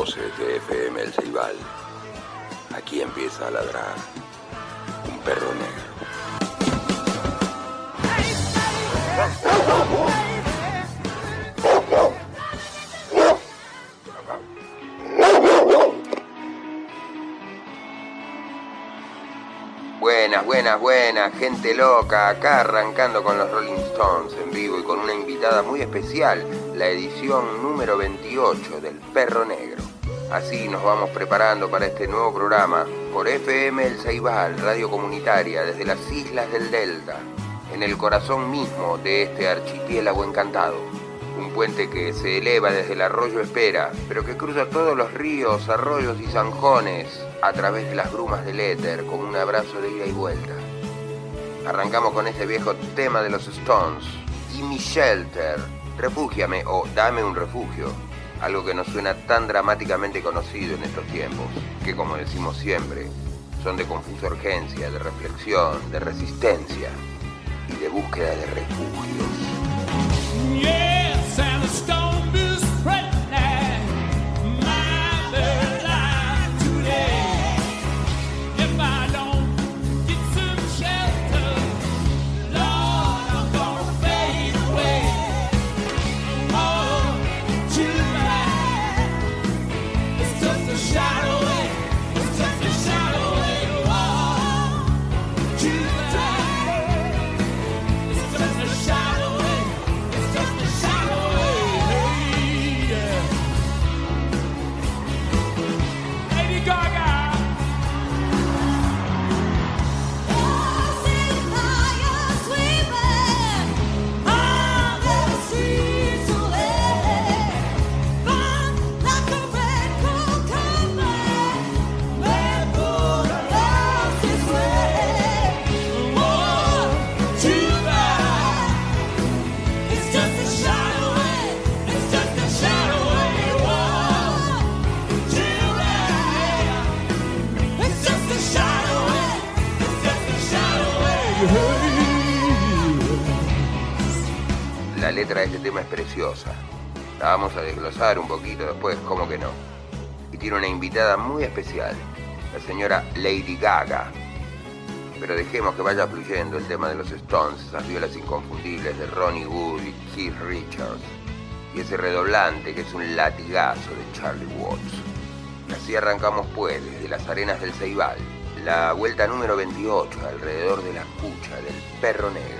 Voces de FM El Ceibal, Aquí empieza a ladrar un perro negro. Buenas, buenas, buenas, gente loca, acá arrancando con los Rolling Stones en vivo y con una invitada muy especial, la edición número 28 del Perro Negro. Así nos vamos preparando para este nuevo programa por FM El Ceibal, radio comunitaria desde las islas del Delta, en el corazón mismo de este archipiélago encantado. Un puente que se eleva desde el arroyo Espera, pero que cruza todos los ríos, arroyos y zanjones a través de las brumas del éter con un abrazo de ida y vuelta. Arrancamos con este viejo tema de los Stones, y mi shelter, refúgiame o dame un refugio algo que nos suena tan dramáticamente conocido en estos tiempos, que como decimos siempre, son de confusa urgencia, de reflexión, de resistencia y de búsqueda de refugios. Un poquito después, como que no. Y tiene una invitada muy especial, la señora Lady Gaga. Pero dejemos que vaya fluyendo el tema de los Stones, esas violas inconfundibles de Ronnie Wood y Keith Richards. Y ese redoblante que es un latigazo de Charlie Watts. Así arrancamos pues desde las arenas del Ceibal, la vuelta número 28 alrededor de la cucha del perro negro.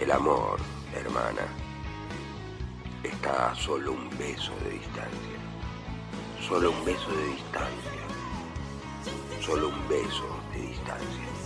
El amor, hermana, está a solo un beso de distancia. Solo un beso de distancia. Solo un beso de distancia.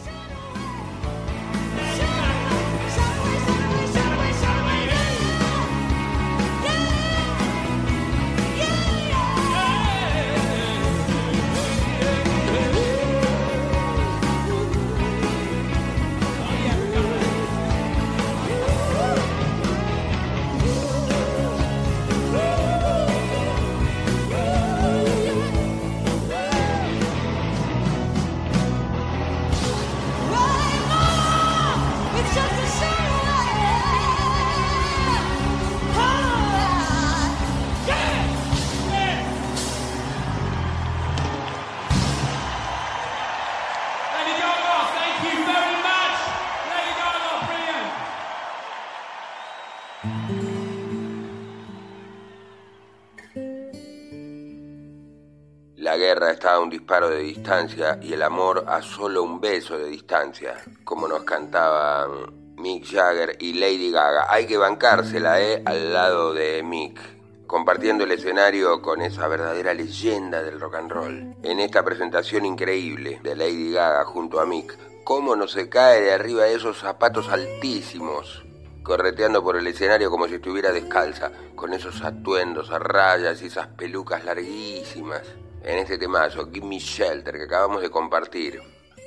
Está a un disparo de distancia y el amor a solo un beso de distancia, como nos cantaban Mick Jagger y Lady Gaga. Hay que bancársela, ¿eh? Al lado de Mick, compartiendo el escenario con esa verdadera leyenda del rock and roll. En esta presentación increíble de Lady Gaga junto a Mick, cómo no se cae de arriba esos zapatos altísimos correteando por el escenario como si estuviera descalza, con esos atuendos a rayas y esas pelucas larguísimas en este temazo, Give Me Shelter, que acabamos de compartir,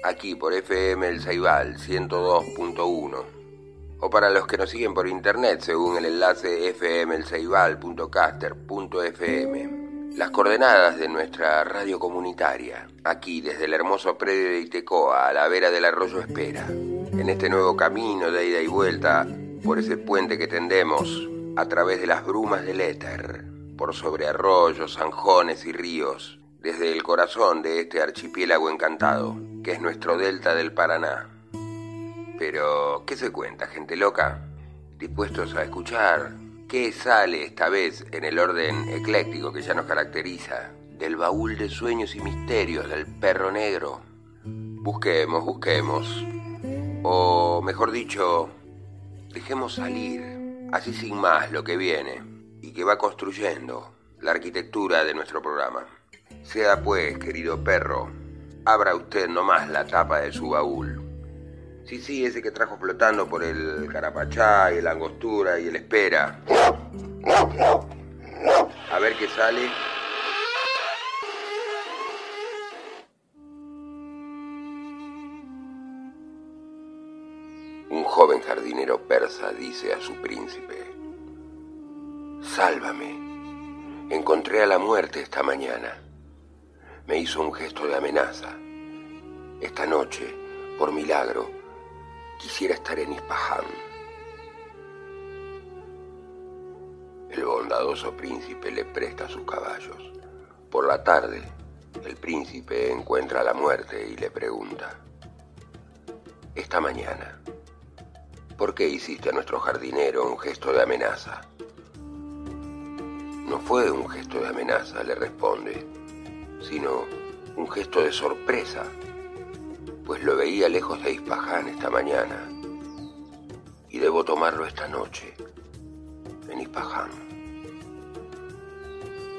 aquí por FM El Saibal 102.1. o para los que nos siguen por internet según el enlace fmelceibal.caster.fm. Las coordenadas de nuestra radio comunitaria, aquí desde el hermoso predio de Itecoa a la vera del arroyo Espera, en este nuevo camino de ida y vuelta por ese puente que tendemos a través de las brumas del éter, por sobre arroyos, zanjones y ríos, desde el corazón de este archipiélago encantado, que es nuestro delta del Paraná. Pero, ¿qué se cuenta, gente loca? ¿Dispuestos a escuchar? ¿Qué sale esta vez en el orden ecléctico que ya nos caracteriza? Del baúl de sueños y misterios del perro negro. Busquemos, busquemos. O, mejor dicho, dejemos salir, así sin más, lo que viene y que va construyendo la arquitectura de nuestro programa. Sea pues, querido perro, abra usted nomás la tapa de su baúl Sí, sí, ese que trajo flotando por el carapachá y la angostura y el espera. A ver qué sale. Un joven jardinero persa dice a su príncipe, Sálvame, encontré a la muerte esta mañana. Me hizo un gesto de amenaza. Esta noche, por milagro, quisiera estar en Ispahan. El bondadoso príncipe le presta sus caballos. Por la tarde, el príncipe encuentra la muerte y le pregunta, esta mañana, ¿por qué hiciste a nuestro jardinero un gesto de amenaza? No fue un gesto de amenaza, le responde, sino un gesto de sorpresa pues lo veía lejos de Ispaján esta mañana y debo tomarlo esta noche en Ispaján.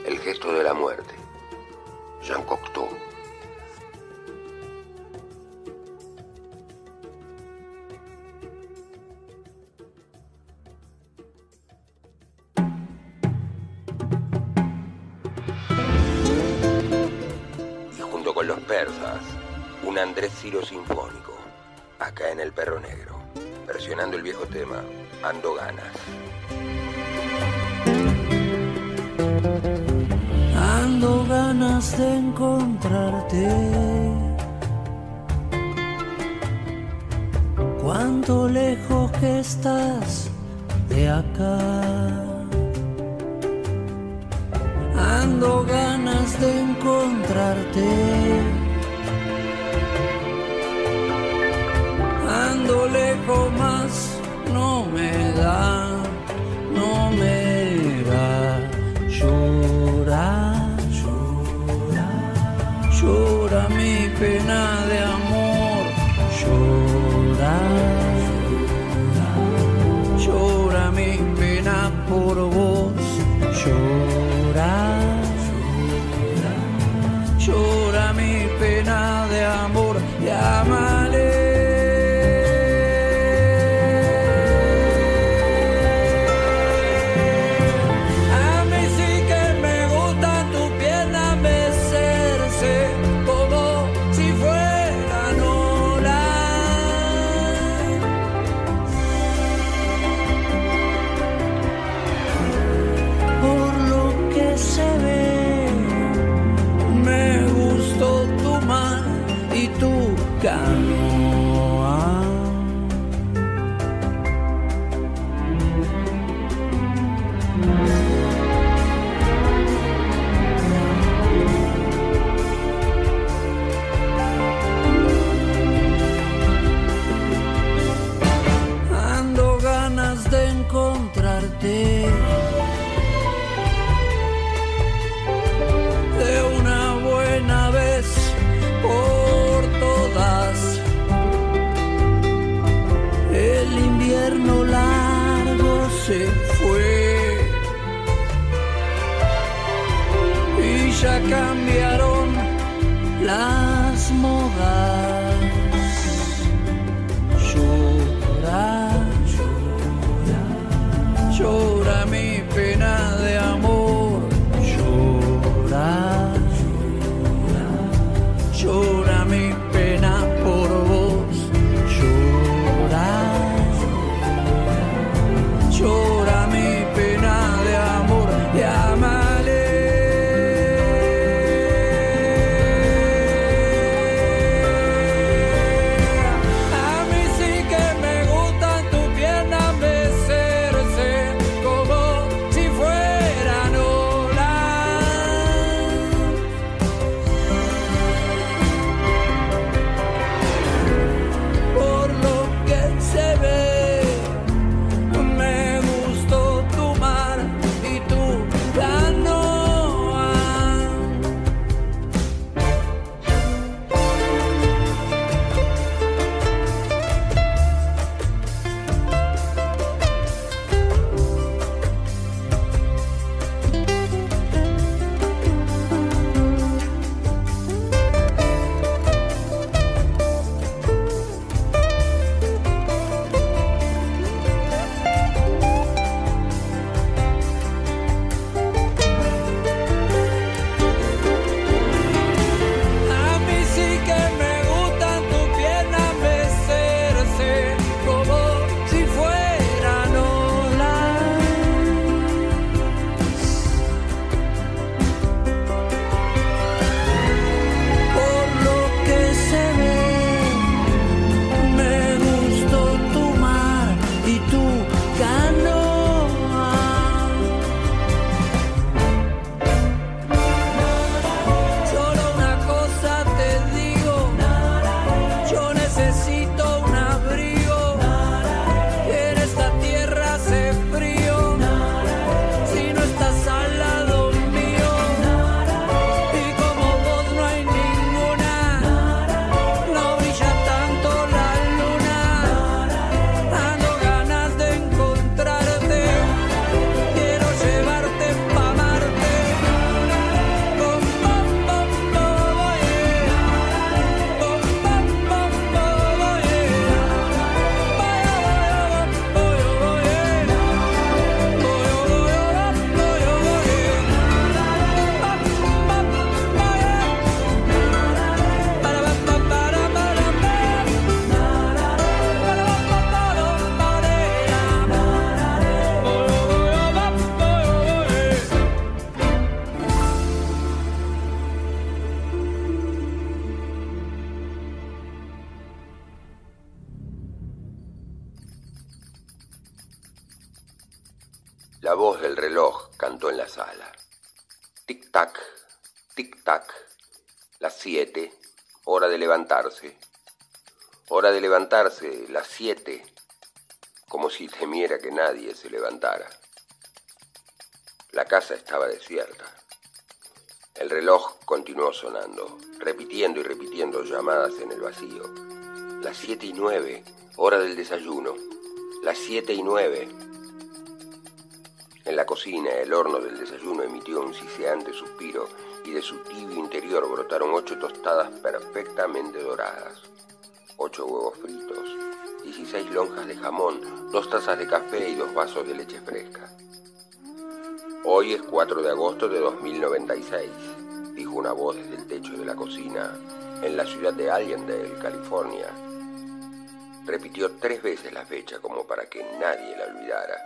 El gesto de la muerte, Jean Cocteau. Ciro sinfónico, acá en El Perro Negro, versionando el viejo tema Ando Ganas. Ando ganas de encontrarte. Cuánto lejos que estás de acá. Ando ganas de encontrarte. Pena tic-tac, las siete, hora de levantarse. Hora de levantarse, las siete, como si temiera que nadie se levantara. La casa estaba desierta. El reloj continuó sonando, repitiendo y repitiendo llamadas en el vacío. Las siete y nueve, hora del desayuno. Las siete y nueve. En la cocina, el horno del desayuno emitió un siseante suspiro y de su tibio interior brotaron ocho tostadas perfectamente doradas, ocho huevos fritos, dieciséis lonjas de jamón, dos tazas de café y dos vasos de leche fresca. Hoy es 4 de agosto de 2096, dijo una voz desde el techo de la cocina en la ciudad de Allendale, California. Repitió tres veces la fecha como para que nadie la olvidara.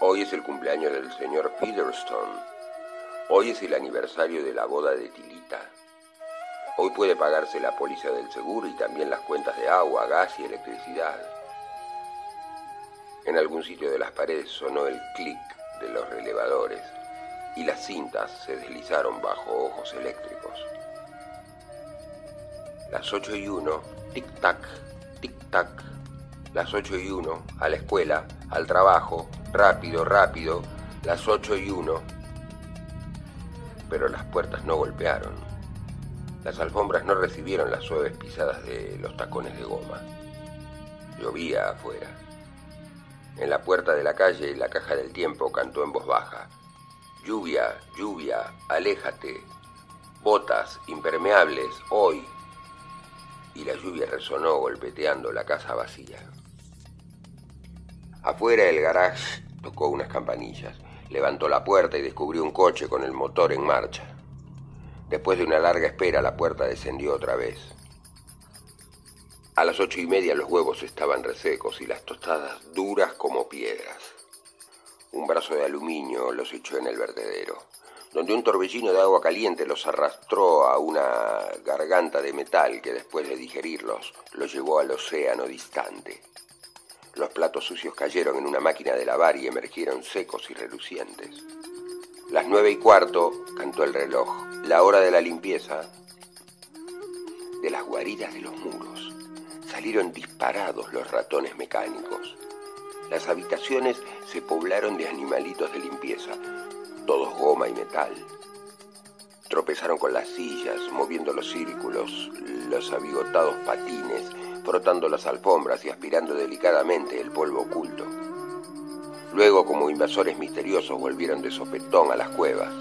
Hoy es el cumpleaños del señor Featherstone. Hoy es el aniversario de la boda de Tilita. Hoy puede pagarse la póliza del seguro y también las cuentas de agua, gas y electricidad. En algún sitio de las paredes sonó el clic de los relevadores y las cintas se deslizaron bajo ojos eléctricos. Las ocho y uno, tic-tac, tic-tac. Las ocho y uno, a la escuela, al trabajo, rápido, rápido, las ocho y uno. Pero las puertas no golpearon. Las alfombras no recibieron las suaves pisadas de los tacones de goma. Llovía afuera. En la puerta de la calle, la caja del tiempo cantó en voz baja. Lluvia, lluvia, aléjate. Botas impermeables, hoy. Y la lluvia resonó golpeteando la casa vacía. Afuera el garage tocó unas campanillas, levantó la puerta y descubrió un coche con el motor en marcha. Después de una larga espera, la puerta descendió otra vez. A las ocho y media los huevos estaban resecos y las tostadas duras como piedras. Un brazo de aluminio los echó en el vertedero, donde un torbellino de agua caliente los arrastró a una garganta de metal que después de digerirlos los llevó al océano distante. Los platos sucios cayeron en una máquina de lavar y emergieron secos y relucientes. Las nueve y cuarto cantó el reloj, la hora de la limpieza de las guaridas de los muros. Salieron disparados los ratones mecánicos. Las habitaciones se poblaron de animalitos de limpieza, todos goma y metal. Tropezaron con las sillas, moviendo los círculos, los abigotados patines, frotando las alfombras y aspirando delicadamente el polvo oculto. Luego, como invasores misteriosos, volvieron de sopetón a las cuevas.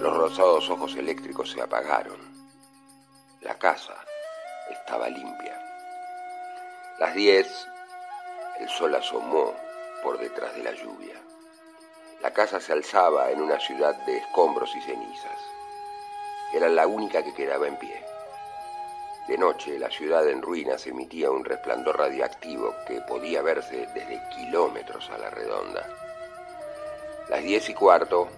Los rosados ojos eléctricos se apagaron. La casa estaba limpia. Las diez, el sol asomó por detrás de la lluvia. La casa se alzaba en una ciudad de escombros y cenizas. Era la única que quedaba en pie. De noche, la ciudad en ruinas emitía un resplandor radiactivo que podía verse desde kilómetros a la redonda. Las diez y cuarto,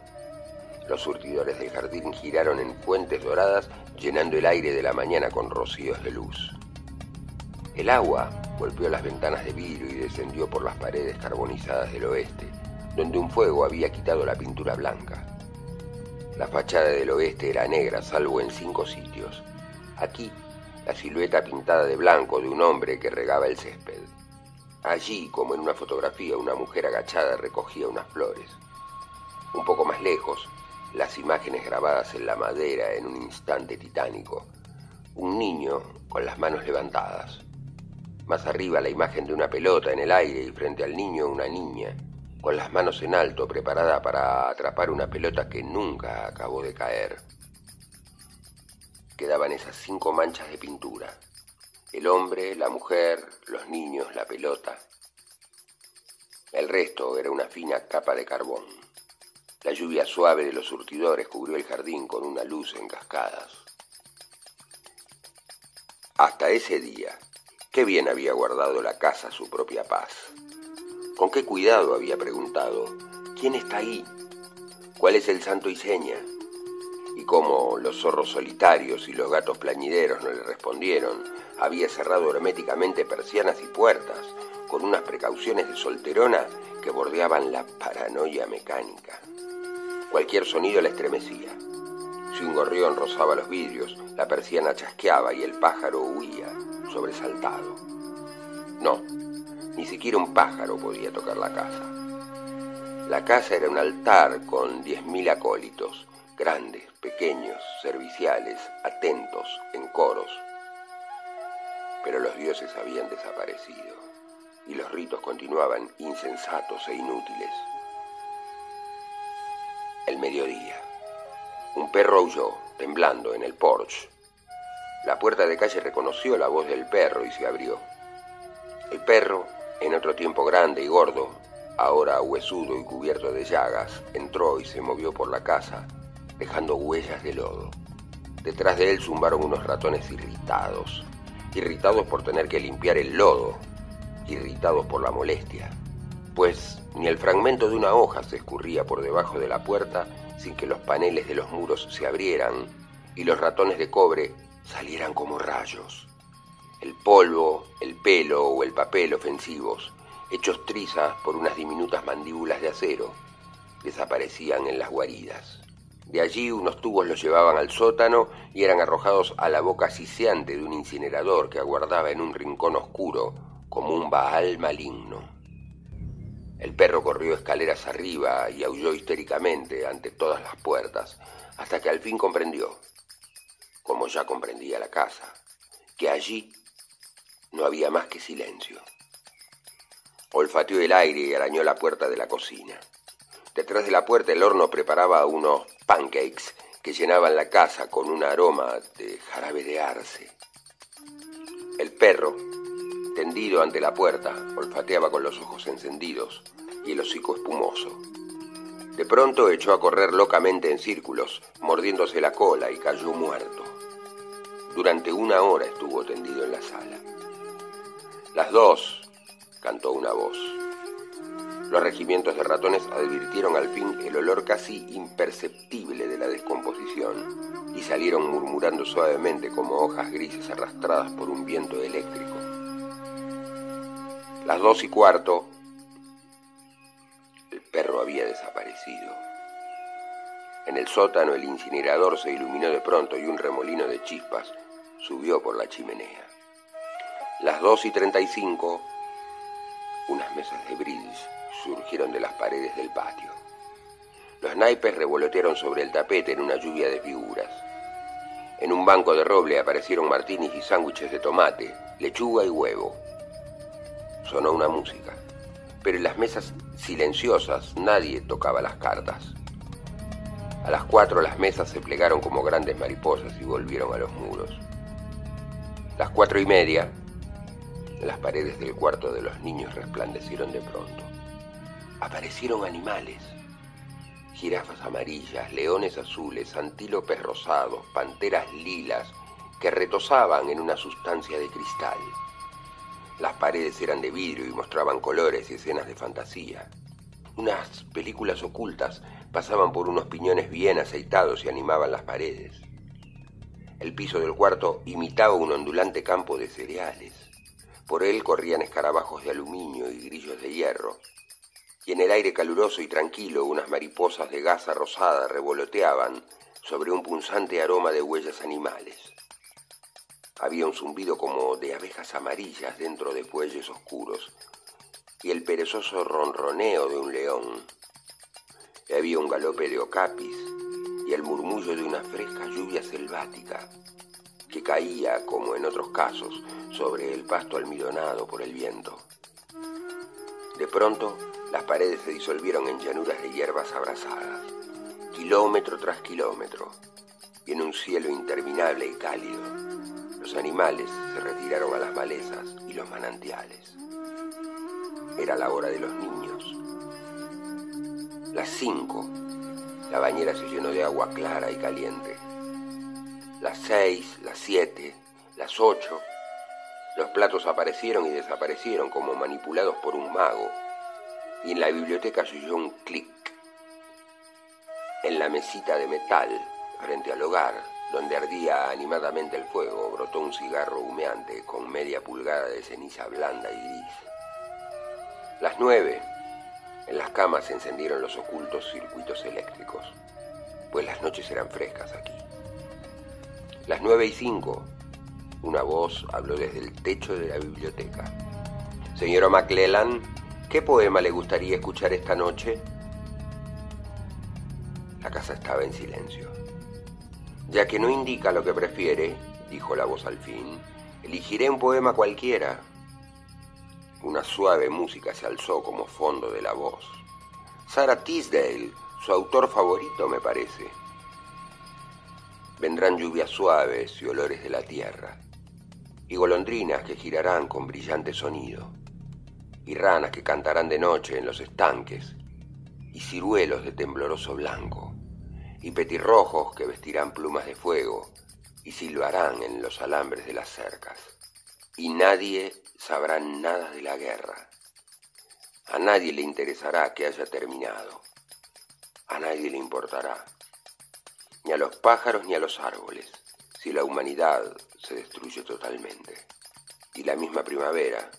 los surtidores del jardín giraron en fuentes doradas, llenando el aire de la mañana con rocíos de luz. El agua golpeó las ventanas de vidrio y descendió por las paredes carbonizadas del oeste, donde un fuego había quitado la pintura blanca. La fachada del oeste era negra, salvo en cinco sitios. Aquí la silueta pintada de blanco de un hombre que regaba el césped. Allí, como en una fotografía, una mujer agachada recogía unas flores. Un poco más lejos, las imágenes grabadas en la madera en un instante titánico. Un niño con las manos levantadas. Más arriba la imagen de una pelota en el aire y frente al niño una niña, con las manos en alto preparada para atrapar una pelota que nunca acabó de caer quedaban esas cinco manchas de pintura. El hombre, la mujer, los niños, la pelota. El resto era una fina capa de carbón. La lluvia suave de los surtidores cubrió el jardín con una luz en cascadas. Hasta ese día, qué bien había guardado la casa su propia paz. Con qué cuidado había preguntado, ¿quién está ahí? ¿Cuál es el santo y seña? Y como los zorros solitarios y los gatos plañideros no le respondieron, había cerrado herméticamente persianas y puertas, con unas precauciones de solterona que bordeaban la paranoia mecánica. Cualquier sonido la estremecía. Si un gorrión rozaba los vidrios, la persiana chasqueaba y el pájaro huía, sobresaltado. No, ni siquiera un pájaro podía tocar la casa. La casa era un altar con diez mil acólitos, grandes, pequeños, serviciales, atentos, en coros. Pero los dioses habían desaparecido y los ritos continuaban insensatos e inútiles. El mediodía. Un perro huyó, temblando, en el porche. La puerta de calle reconoció la voz del perro y se abrió. El perro, en otro tiempo grande y gordo, ahora huesudo y cubierto de llagas, entró y se movió por la casa, dejando huellas de lodo. Detrás de él zumbaron unos ratones irritados, irritados por tener que limpiar el lodo, irritados por la molestia, pues ni el fragmento de una hoja se escurría por debajo de la puerta sin que los paneles de los muros se abrieran y los ratones de cobre salieran como rayos. El polvo, el pelo o el papel ofensivos hechos trizas por unas diminutas mandíbulas de acero, desaparecían en las guaridas. De allí unos tubos los llevaban al sótano y eran arrojados a la boca siseante de un incinerador que aguardaba en un rincón oscuro como un baal maligno. El perro corrió escaleras arriba y aulló histéricamente ante todas las puertas, hasta que al fin comprendió, como ya comprendía la casa, que allí no había más que silencio. Olfateó el aire y arañó la puerta de la cocina. Detrás de la puerta el horno preparaba unos pancakes que llenaban la casa con un aroma de jarabe de arce. El perro, tendido ante la puerta, olfateaba con los ojos encendidos y el hocico espumoso. De pronto echó a correr locamente en círculos, mordiéndose la cola y cayó muerto. Durante una hora estuvo tendido en la sala. Las dos, cantó una voz. Los regimientos de ratones advirtieron al fin el olor casi imperceptible de la descomposición y salieron murmurando suavemente como hojas grises arrastradas por un viento eléctrico. Las dos y cuarto, el perro había desaparecido. En el sótano el incinerador se iluminó de pronto y un remolino de chispas subió por la chimenea. Las dos y treinta y cinco unas mesas de bridge surgieron de las paredes del patio. Los naipes revolotearon sobre el tapete en una lluvia de figuras. En un banco de roble aparecieron martinis y sándwiches de tomate, lechuga y huevo. Sonó una música, pero en las mesas silenciosas nadie tocaba las cartas. A las cuatro las mesas se plegaron como grandes mariposas y volvieron a los muros. Las cuatro y media, las paredes del cuarto de los niños resplandecieron de pronto. Aparecieron animales. Jirafas amarillas, leones azules, antílopes rosados, panteras lilas, que retosaban en una sustancia de cristal. Las paredes eran de vidrio y mostraban colores y escenas de fantasía. Unas películas ocultas pasaban por unos piñones bien aceitados y animaban las paredes. El piso del cuarto imitaba un ondulante campo de cereales. Por él corrían escarabajos de aluminio y grillos de hierro, y en el aire caluroso y tranquilo unas mariposas de gasa rosada revoloteaban sobre un punzante aroma de huellas animales. Había un zumbido como de abejas amarillas dentro de bueyes oscuros y el perezoso ronroneo de un león. Y había un galope de ocapis y el murmullo de una fresca lluvia selvática que caía, como en otros casos, sobre el pasto almidonado por el viento. De pronto, las paredes se disolvieron en llanuras de hierbas abrasadas, kilómetro tras kilómetro, y en un cielo interminable y cálido. Los animales se retiraron a las malezas y los manantiales. Era la hora de los niños. Las cinco, la bañera se llenó de agua clara y caliente las seis, las siete, las ocho. Los platos aparecieron y desaparecieron como manipulados por un mago, y en la biblioteca se un clic. En la mesita de metal, frente al hogar, donde ardía animadamente el fuego, brotó un cigarro humeante con media pulgada de ceniza blanda y gris. Las nueve. En las camas se encendieron los ocultos circuitos eléctricos, pues las noches eran frescas aquí. Las nueve y cinco. Una voz habló desde el techo de la biblioteca. Señora McClellan, ¿qué poema le gustaría escuchar esta noche? La casa estaba en silencio. Ya que no indica lo que prefiere, dijo la voz al fin, elegiré un poema cualquiera. Una suave música se alzó como fondo de la voz. Sarah Tisdale, su autor favorito, me parece. Vendrán lluvias suaves y olores de la tierra, y golondrinas que girarán con brillante sonido, y ranas que cantarán de noche en los estanques, y ciruelos de tembloroso blanco y petirrojos que vestirán plumas de fuego y silbarán en los alambres de las cercas. Y nadie sabrá nada de la guerra. A nadie le interesará que haya terminado. A nadie le importará. Ni a los pájaros ni a los árboles, si la humanidad se destruye totalmente. Y la misma primavera,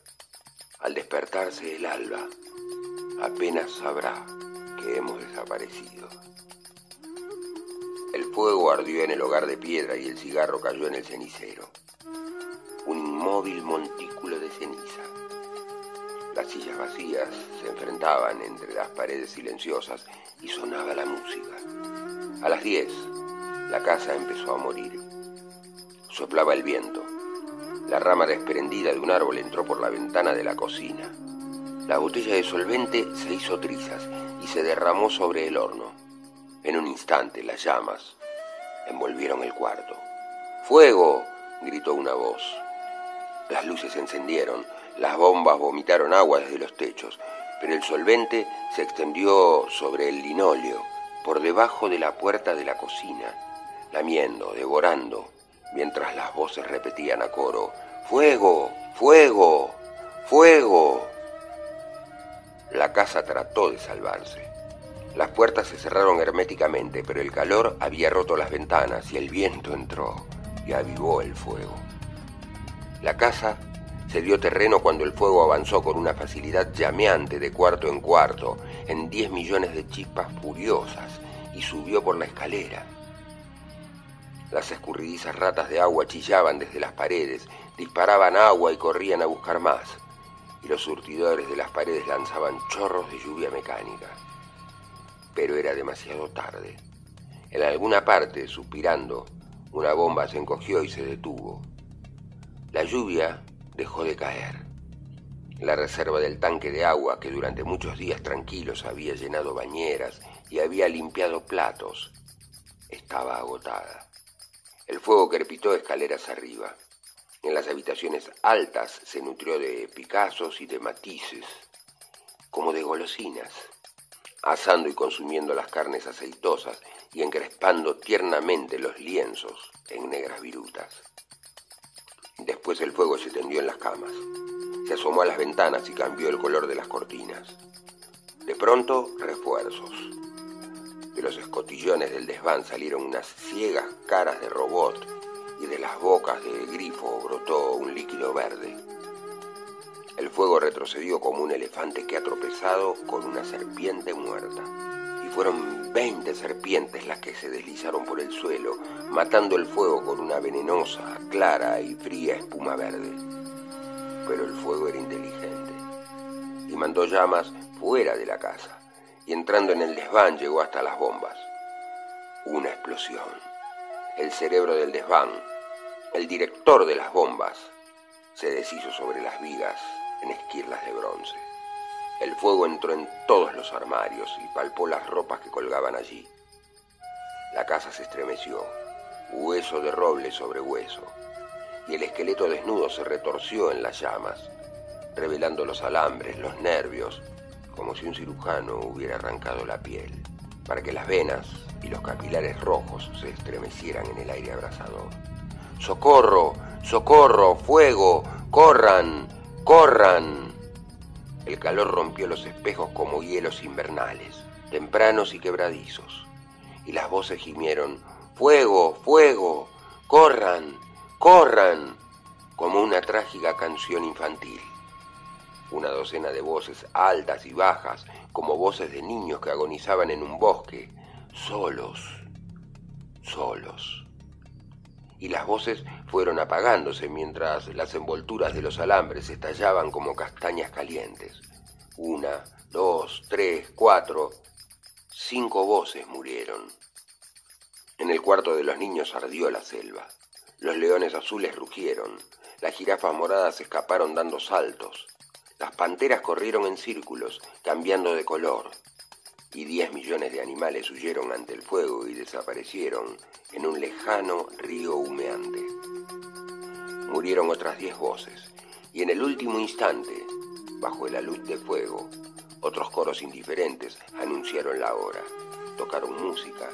al despertarse el alba, apenas sabrá que hemos desaparecido. El fuego ardió en el hogar de piedra y el cigarro cayó en el cenicero. Un inmóvil montículo de ceniza. Las sillas vacías se enfrentaban entre las paredes silenciosas y sonaba la música. A las diez, la casa empezó a morir. Soplaba el viento. La rama desprendida de un árbol entró por la ventana de la cocina. La botella de solvente se hizo trizas y se derramó sobre el horno. En un instante las llamas envolvieron el cuarto. ¡Fuego! gritó una voz. Las luces se encendieron, las bombas vomitaron agua desde los techos, pero el solvente se extendió sobre el linóleo, por debajo de la puerta de la cocina, lamiendo, devorando, mientras las voces repetían a coro, ¡Fuego! ¡Fuego! ¡Fuego! La casa trató de salvarse. Las puertas se cerraron herméticamente, pero el calor había roto las ventanas y el viento entró y avivó el fuego. La casa se dio terreno cuando el fuego avanzó con una facilidad llameante de cuarto en cuarto, en diez millones de chispas furiosas, y subió por la escalera. Las escurridizas ratas de agua chillaban desde las paredes, disparaban agua y corrían a buscar más, y los surtidores de las paredes lanzaban chorros de lluvia mecánica pero era demasiado tarde. En alguna parte, suspirando, una bomba se encogió y se detuvo. La lluvia dejó de caer. La reserva del tanque de agua que durante muchos días tranquilos había llenado bañeras y había limpiado platos estaba agotada. El fuego crepitó escaleras arriba. En las habitaciones altas se nutrió de picazos y de matices, como de golosinas asando y consumiendo las carnes aceitosas y encrespando tiernamente los lienzos en negras virutas. Después el fuego se tendió en las camas, se asomó a las ventanas y cambió el color de las cortinas. De pronto, refuerzos. De los escotillones del desván salieron unas ciegas caras de robot y de las bocas de grifo brotó un líquido verde. El fuego retrocedió como un elefante que ha tropezado con una serpiente muerta. Y fueron veinte serpientes las que se deslizaron por el suelo, matando el fuego con una venenosa, clara y fría espuma verde. Pero el fuego era inteligente y mandó llamas fuera de la casa y entrando en el desván llegó hasta las bombas. Una explosión. El cerebro del desván, el director de las bombas, se deshizo sobre las vigas en esquirlas de bronce. El fuego entró en todos los armarios y palpó las ropas que colgaban allí. La casa se estremeció, hueso de roble sobre hueso, y el esqueleto desnudo se retorció en las llamas, revelando los alambres, los nervios, como si un cirujano hubiera arrancado la piel, para que las venas y los capilares rojos se estremecieran en el aire abrasador. ¡Socorro! ¡Socorro! ¡Fuego! ¡Corran! ¡Corran! El calor rompió los espejos como hielos invernales, tempranos y quebradizos, y las voces gimieron, ¡Fuego! ¡Fuego! ¡Corran! ¡Corran! como una trágica canción infantil. Una docena de voces altas y bajas, como voces de niños que agonizaban en un bosque, solos, solos. Y las voces fueron apagándose mientras las envolturas de los alambres estallaban como castañas calientes. Una, dos, tres, cuatro, cinco voces murieron. En el cuarto de los niños ardió la selva. Los leones azules rugieron, las jirafas moradas escaparon dando saltos, las panteras corrieron en círculos, cambiando de color, y diez millones de animales huyeron ante el fuego y desaparecieron en un lejano río humeante. Murieron otras diez voces, y en el último instante, bajo la luz de fuego, otros coros indiferentes anunciaron la hora, tocaron música,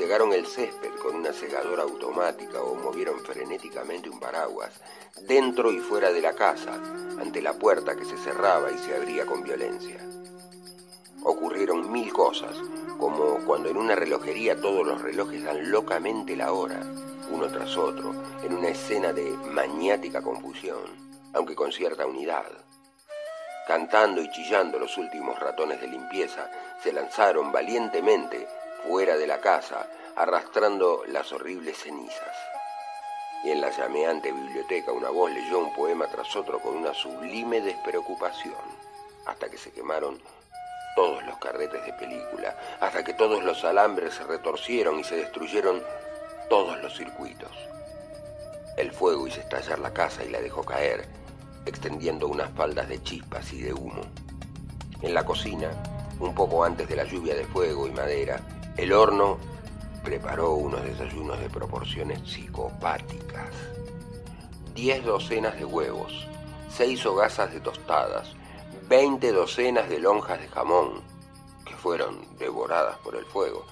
cegaron el césped con una segadora automática o movieron frenéticamente un paraguas, dentro y fuera de la casa, ante la puerta que se cerraba y se abría con violencia. Ocurrieron mil cosas, como cuando en una relojería todos los relojes dan locamente la hora, uno tras otro, en una escena de maniática confusión, aunque con cierta unidad. Cantando y chillando los últimos ratones de limpieza, se lanzaron valientemente fuera de la casa, arrastrando las horribles cenizas. Y en la llameante biblioteca una voz leyó un poema tras otro con una sublime despreocupación, hasta que se quemaron todos los carretes de película, hasta que todos los alambres se retorcieron y se destruyeron todos los circuitos. El fuego hizo estallar la casa y la dejó caer, extendiendo unas faldas de chispas y de humo. En la cocina, un poco antes de la lluvia de fuego y madera, el horno preparó unos desayunos de proporciones psicopáticas. Diez docenas de huevos, seis hogazas de tostadas, veinte docenas de lonjas de jamón, que fueron devoradas por el fuego,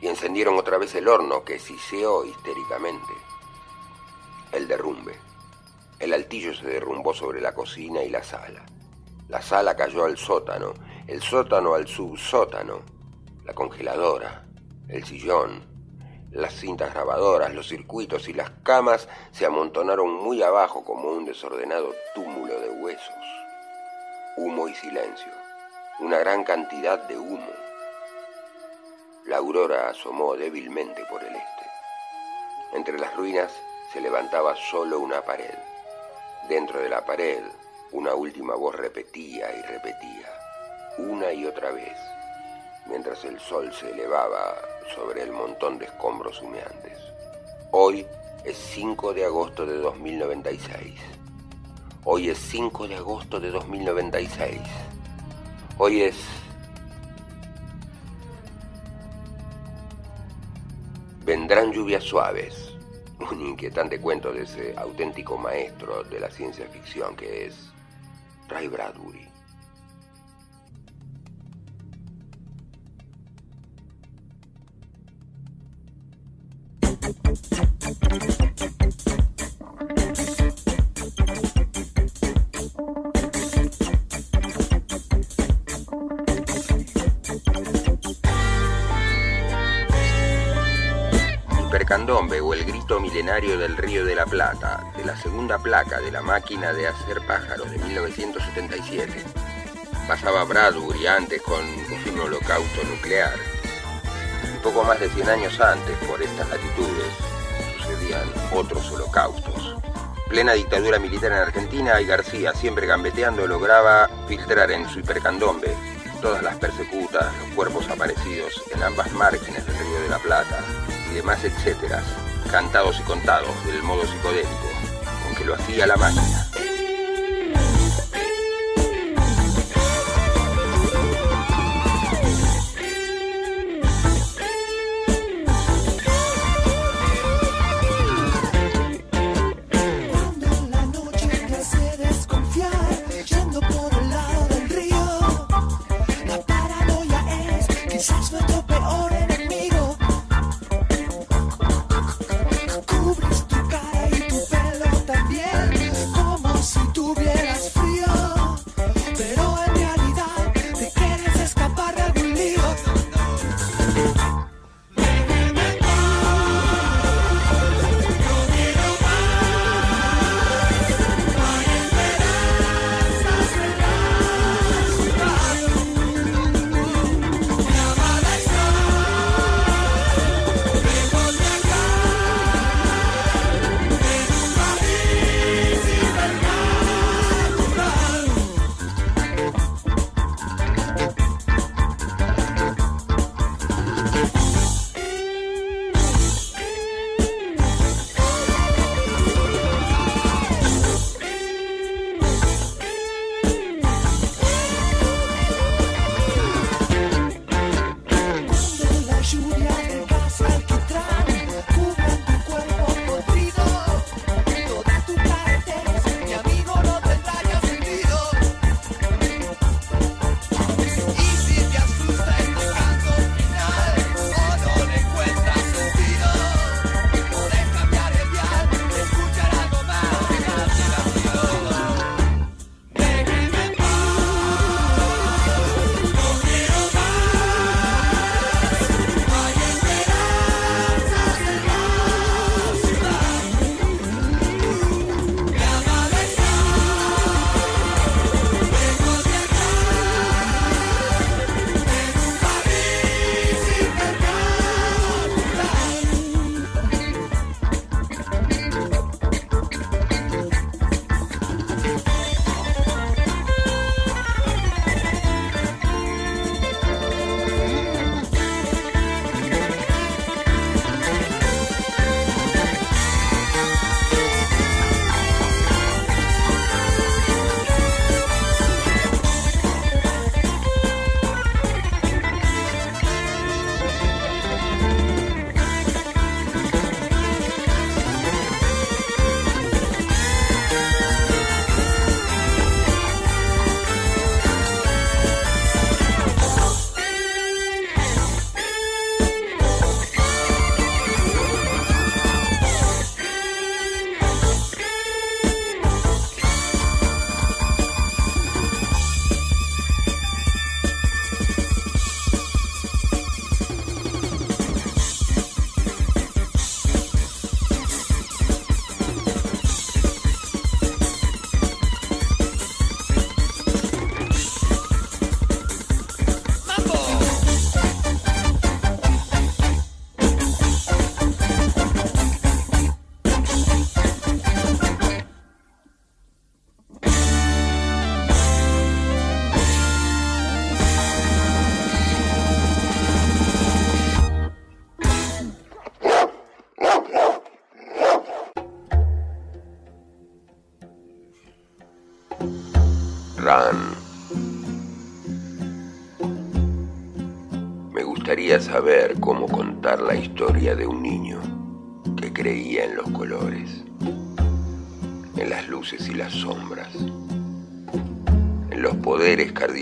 y encendieron otra vez el horno que siseó histéricamente. El derrumbe. El altillo se derrumbó sobre la cocina y la sala. La sala cayó al sótano, el sótano al subsótano, la congeladora, el sillón, las cintas grabadoras, los circuitos y las camas se amontonaron muy abajo como un desordenado túmulo de huesos. Humo y silencio, una gran cantidad de humo. La aurora asomó débilmente por el este. Entre las ruinas se levantaba solo una pared. Dentro de la pared, una última voz repetía y repetía, una y otra vez mientras el sol se elevaba sobre el montón de escombros humeantes. Hoy es 5 de agosto de 2096. Hoy es 5 de agosto de 2096. Hoy es... Vendrán lluvias suaves. Un inquietante cuento de ese auténtico maestro de la ciencia ficción que es Ray Bradbury. Del Río de la Plata, de la segunda placa de la máquina de hacer pájaros de 1977. Pasaba Bradbury antes con un holocausto nuclear poco más de 100 años antes, por estas latitudes, sucedían otros holocaustos. Plena dictadura militar en Argentina y García, siempre gambeteando, lograba filtrar en su hipercandombe todas las persecutas, los cuerpos aparecidos en ambas márgenes del Río de la Plata y demás etcétera, cantados y contados del modo psicodélico, con que lo hacía la máquina.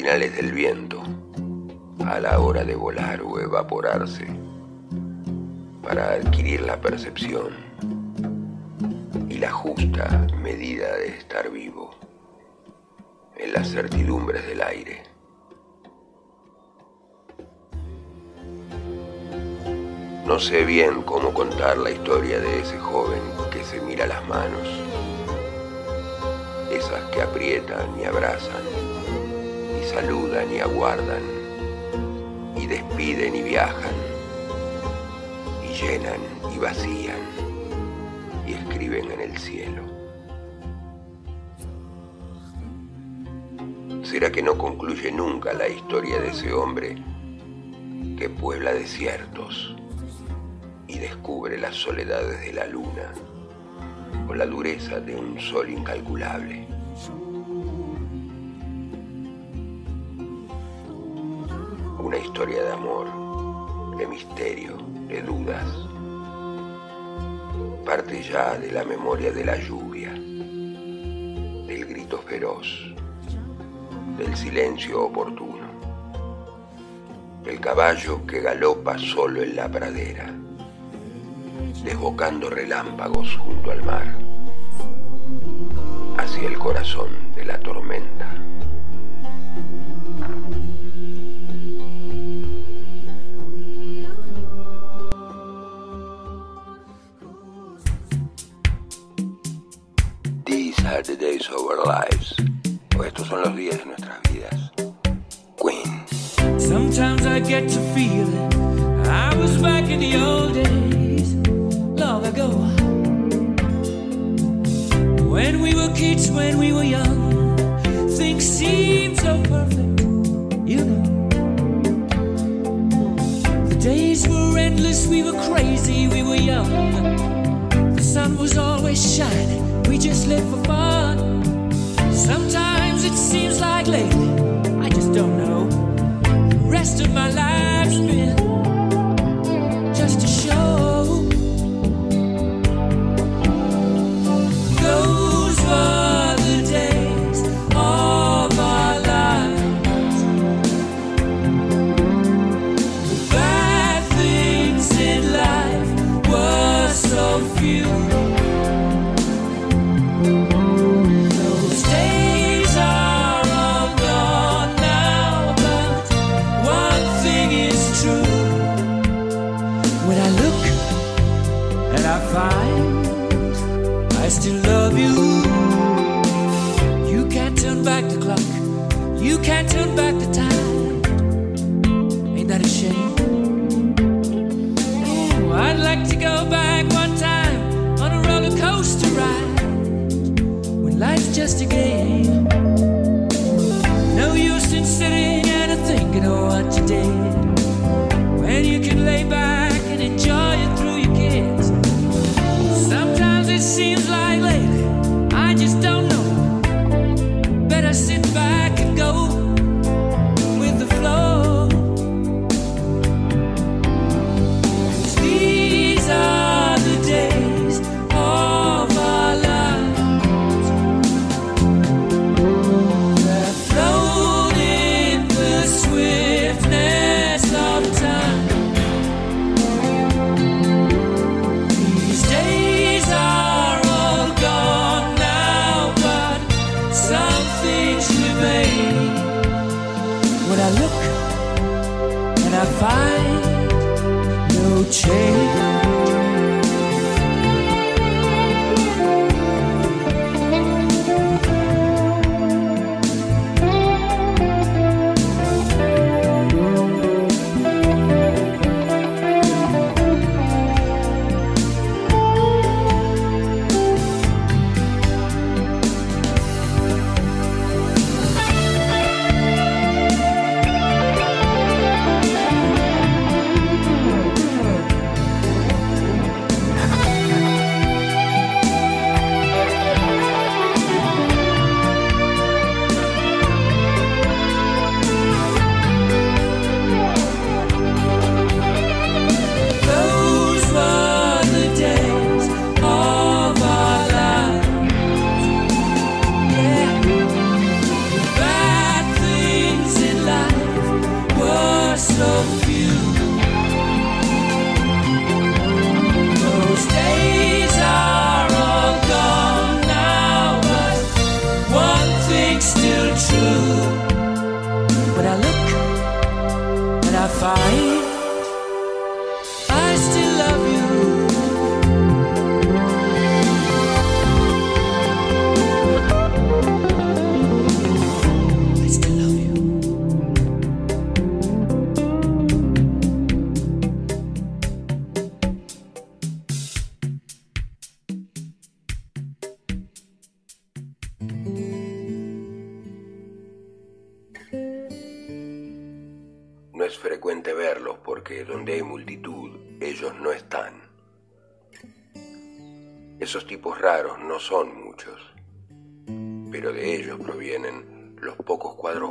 Del viento a la hora de volar o evaporarse para adquirir la percepción y la justa medida de estar vivo en las certidumbres del aire. No sé bien cómo contar la historia de ese joven que se mira las manos, esas que aprietan y abrazan, saludan y aguardan, y despiden y viajan, y llenan y vacían, y escriben en el cielo. ¿Será que no concluye nunca la historia de ese hombre que puebla desiertos? y descubre las soledades de la luna o la dureza de un sol incalculable. Ya de la memoria de la lluvia, del grito feroz, del silencio oportuno, del caballo que galopa solo en la pradera desbocando relámpagos junto al mar, hacia el corazón de la tormenta. The days of our lives. O estos son los días de nuestras vidas. Queen. Sometimes I get to feeling I was back in the old days, long ago. When we were kids, when we were young, things seemed so perfect, you know. The days were endless, we were crazy, we were young. Sun was always shining, we just lived for fun. Sometimes it seems like lately, I just don't know. The rest of my life's been just a show. Just a game. Find no change.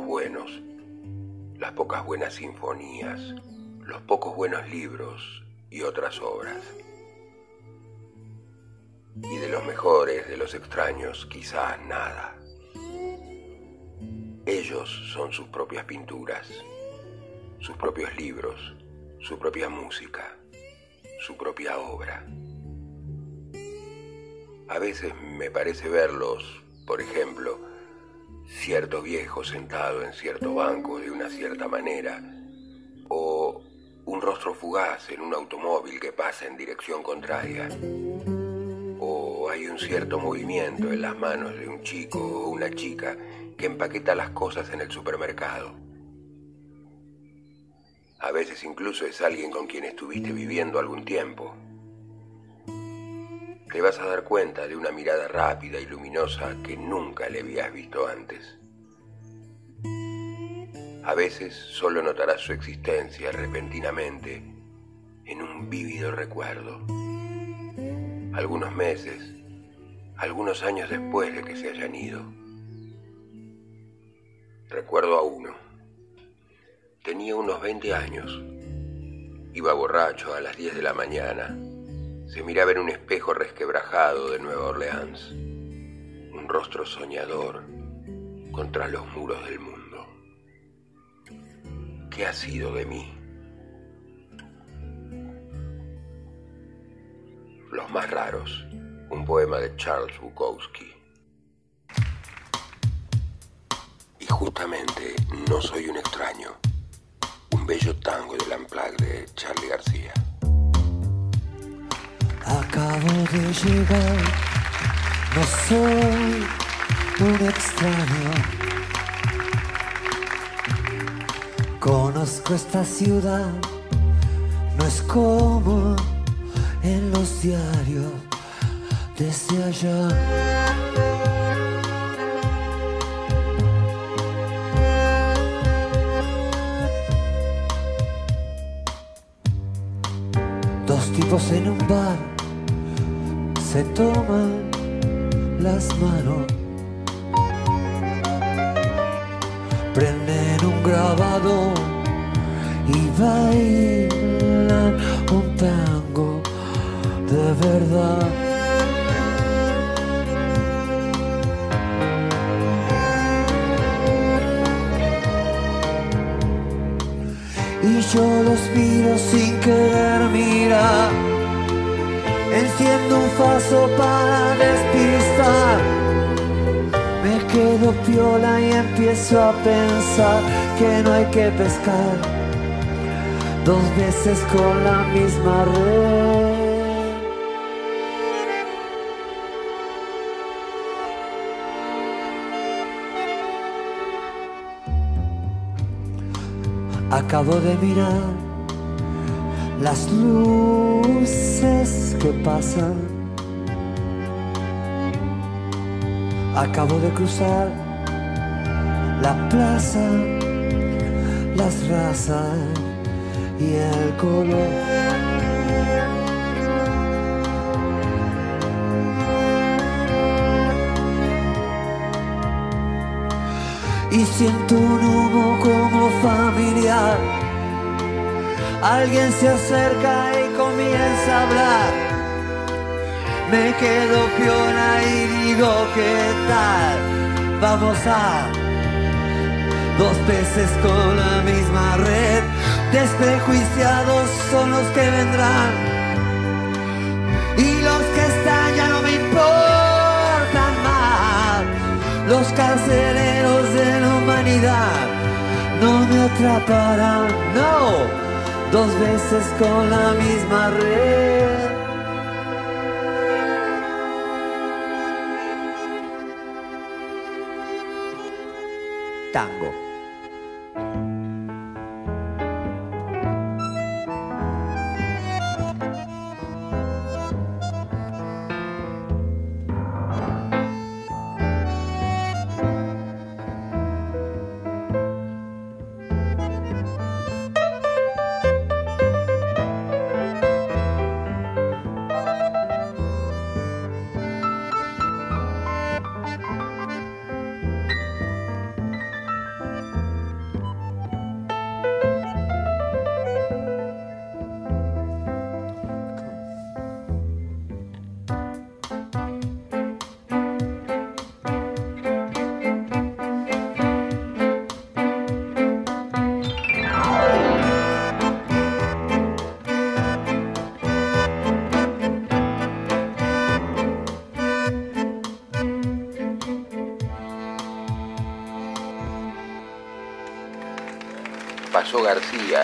Buenos, las pocas buenas sinfonías, los pocos buenos libros y otras obras. Y de los mejores, de los extraños, quizás nada. Ellos son sus propias pinturas sus propios libros, su propia música, su propia obra. A veces me parece verlos, por ejemplo, cierto viejo sentado en cierto banco de una cierta manera, o un rostro fugaz en un automóvil que pasa en dirección contraria, o hay un cierto movimiento en las manos de un chico o una chica que empaqueta las cosas en el supermercado. A veces incluso es alguien con quien estuviste viviendo algún tiempo. Te vas a dar cuenta de una mirada rápida y luminosa que nunca le habías visto antes. A veces solo notarás su existencia repentinamente en un vívido recuerdo. Algunos meses, algunos años después de que se hayan ido. Recuerdo a uno. Tenía unos 20 años. Iba borracho a las 10 de la mañana. Se miraba en un espejo resquebrajado de Nueva Orleans. Un rostro soñador contra los muros del mundo. ¿Qué ha sido de mí? Los más raros. Un poema de Charles Bukowski. Y justamente no soy un extraño un bello tango del Unplugged de Charlie García. Acabo de llegar, no soy un extraño. Conozco esta ciudad, no es como en los diarios desde allá. En un bar se toman las manos, prenden un grabado y bailan un tango de verdad. y yo los miro sin querer mirar. Enciendo un faso para despistar. Me quedo piola y empiezo a pensar que no hay que pescar dos veces con la misma red. Acabo de mirar las luces que pasan. Acabo de cruzar la plaza, las razas y el color. y siento un humo como familiar. Alguien se acerca y comienza a hablar. Me quedo piola y digo, ¿qué tal? Vamos a dos peces con la misma red. Desprejuiciados son los que vendrán. Y los que están ya no me importan más. Los carceleros de la humanidad no me atraparán, no. dos veces con la misma red. Tango.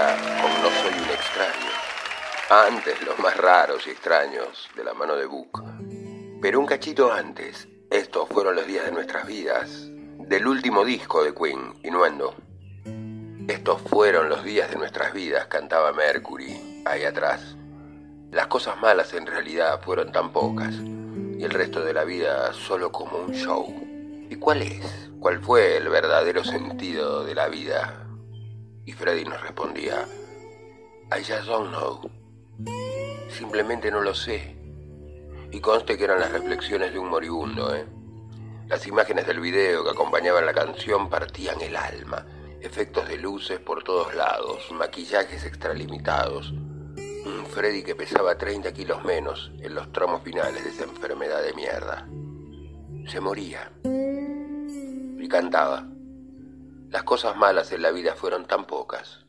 Con No soy un extraño. Antes los más raros y extraños de la mano de Buck. Pero un cachito antes, estos fueron los días de nuestras vidas, del último disco de Queen, Innuendo. Estos fueron los días de nuestras vidas, cantaba Mercury ahí atrás. Las cosas malas en realidad fueron tan pocas y el resto de la vida solo como un show. ¿Y cuál es? ¿Cuál fue el verdadero sentido de la vida? Y Freddy nos respondía, I just don't know. Simplemente no lo sé. Y conste que eran las reflexiones de un moribundo, ¿eh? Las imágenes del video que acompañaban la canción partían el alma. Efectos de luces por todos lados, maquillajes extralimitados. Un Freddy que pesaba 30 kilos menos en los tramos finales de esa enfermedad de mierda. Se moría. Y cantaba. Las cosas malas en la vida fueron tan pocas.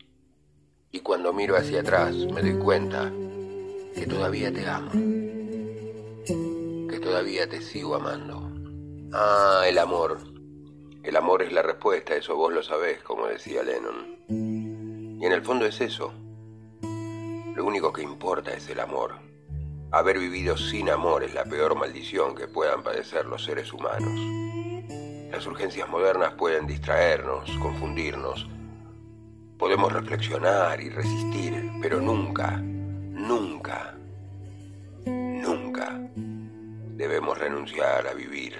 Y cuando miro hacia atrás me doy cuenta que todavía te amo. Que todavía te sigo amando. Ah, el amor. El amor es la respuesta, eso vos lo sabés, como decía Lennon. Y en el fondo es eso. Lo único que importa es el amor. Haber vivido sin amor es la peor maldición que puedan padecer los seres humanos. Las urgencias modernas pueden distraernos, confundirnos. Podemos reflexionar y resistir, pero nunca, nunca, nunca debemos renunciar a vivir.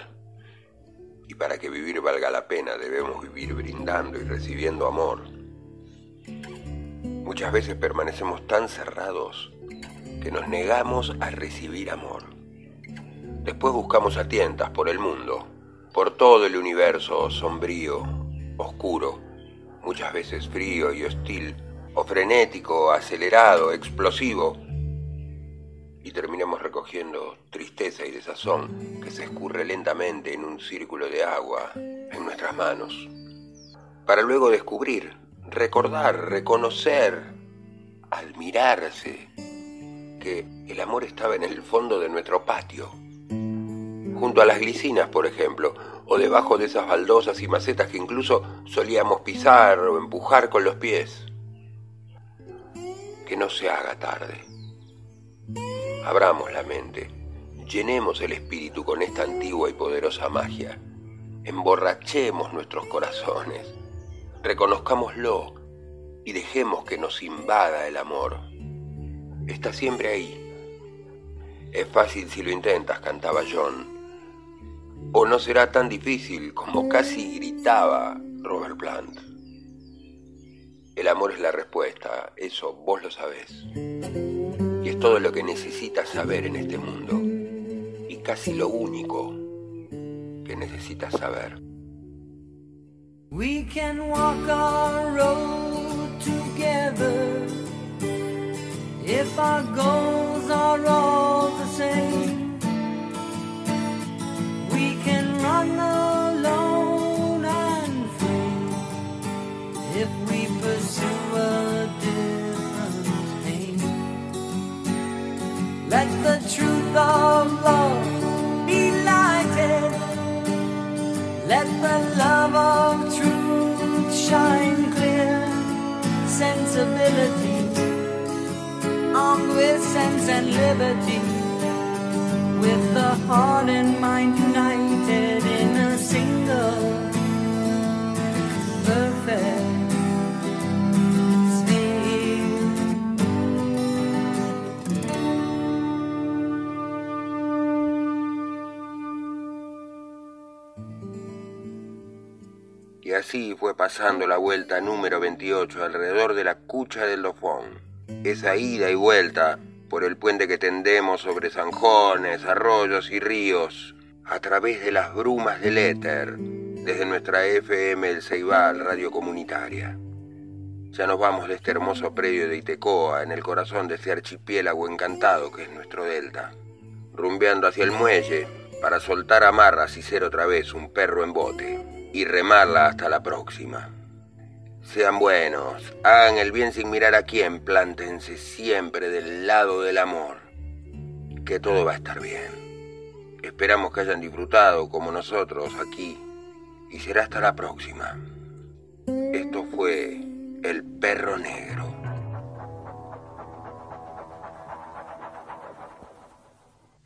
Y para que vivir valga la pena debemos vivir brindando y recibiendo amor. Muchas veces permanecemos tan cerrados que nos negamos a recibir amor. Después buscamos a tientas por el mundo, por todo el universo sombrío, oscuro, muchas veces frío y hostil, o frenético, acelerado, explosivo, y terminamos recogiendo tristeza y desazón que se escurre lentamente en un círculo de agua en nuestras manos, para luego descubrir, recordar, reconocer, admirarse que el amor estaba en el fondo de nuestro patio, junto a las glicinas, por ejemplo, o debajo de esas baldosas y macetas que incluso solíamos pisar o empujar con los pies. Que no se haga tarde. Abramos la mente, llenemos el espíritu con esta antigua y poderosa magia, emborrachemos nuestros corazones, reconozcámoslo y dejemos que nos invada el amor. Está siempre ahí. Es fácil si lo intentas, cantaba John. O no será tan difícil como casi gritaba Robert Plant. El amor es la respuesta, eso vos lo sabés. Y es todo lo que necesitas saber en este mundo. Y casi lo único que necesitas saber. We can walk together if our goals are all the same. And free if we pursue a different. Let the truth of love be lighted. Let the love of truth shine clear. Sensibility sense and liberty, with the heart and mind united in a single perfect. Y así fue pasando la vuelta número 28 alrededor de la cucha del Dofón. Esa ida y vuelta por el puente que tendemos sobre zanjones, arroyos y ríos, a través de las brumas del éter, desde nuestra FM El Ceibal Radio Comunitaria. Ya nos vamos de este hermoso predio de Itecoa, en el corazón de ese archipiélago encantado que es nuestro delta, rumbeando hacia el muelle para soltar amarras y ser otra vez un perro en bote y remarla hasta la próxima. Sean buenos, hagan el bien sin mirar a quién, plántense siempre del lado del amor, que todo va a estar bien. Esperamos que hayan disfrutado como nosotros aquí y será hasta la próxima. Esto fue El Perro Negro.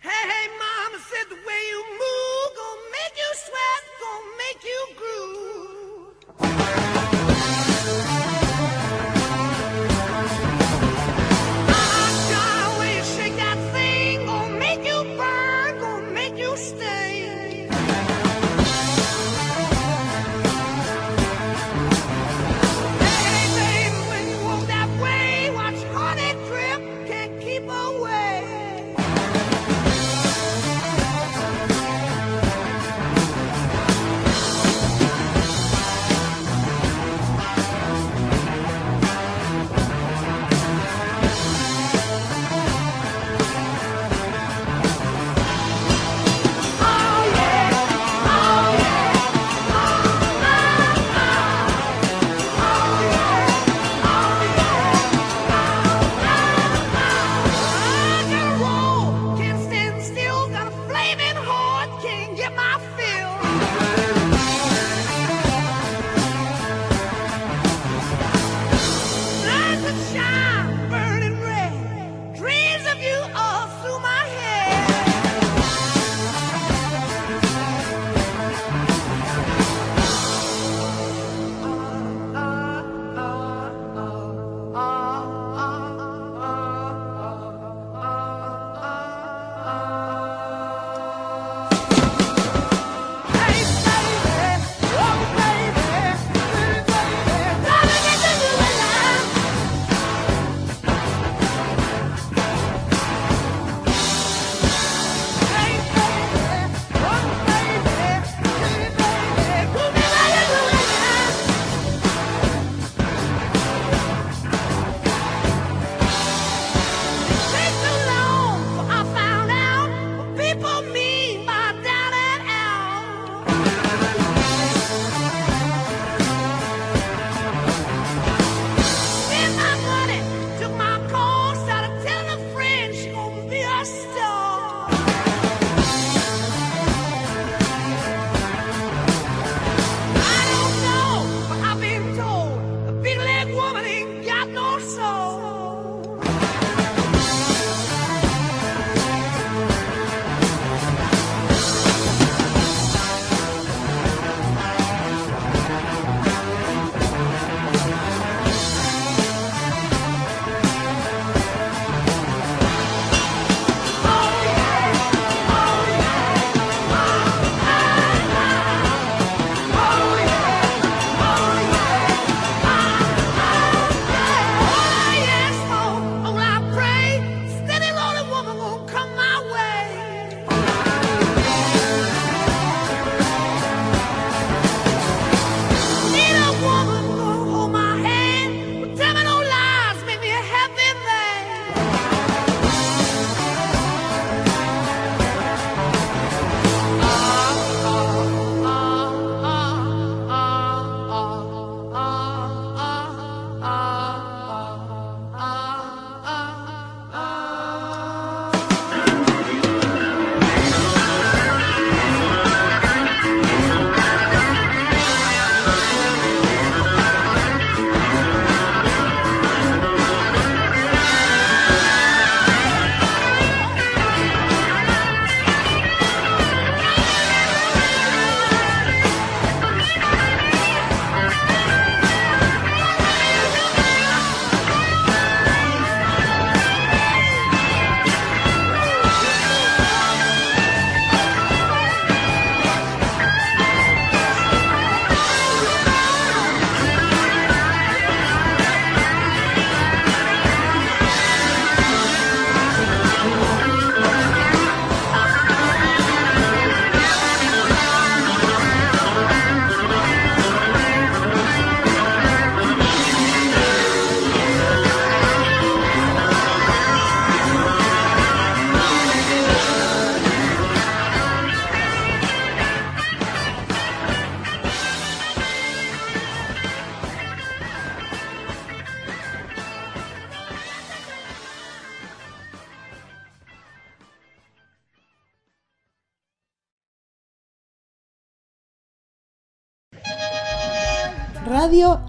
Hey, hey, mama said the way you move gonna make you sweat, gonna make you groove.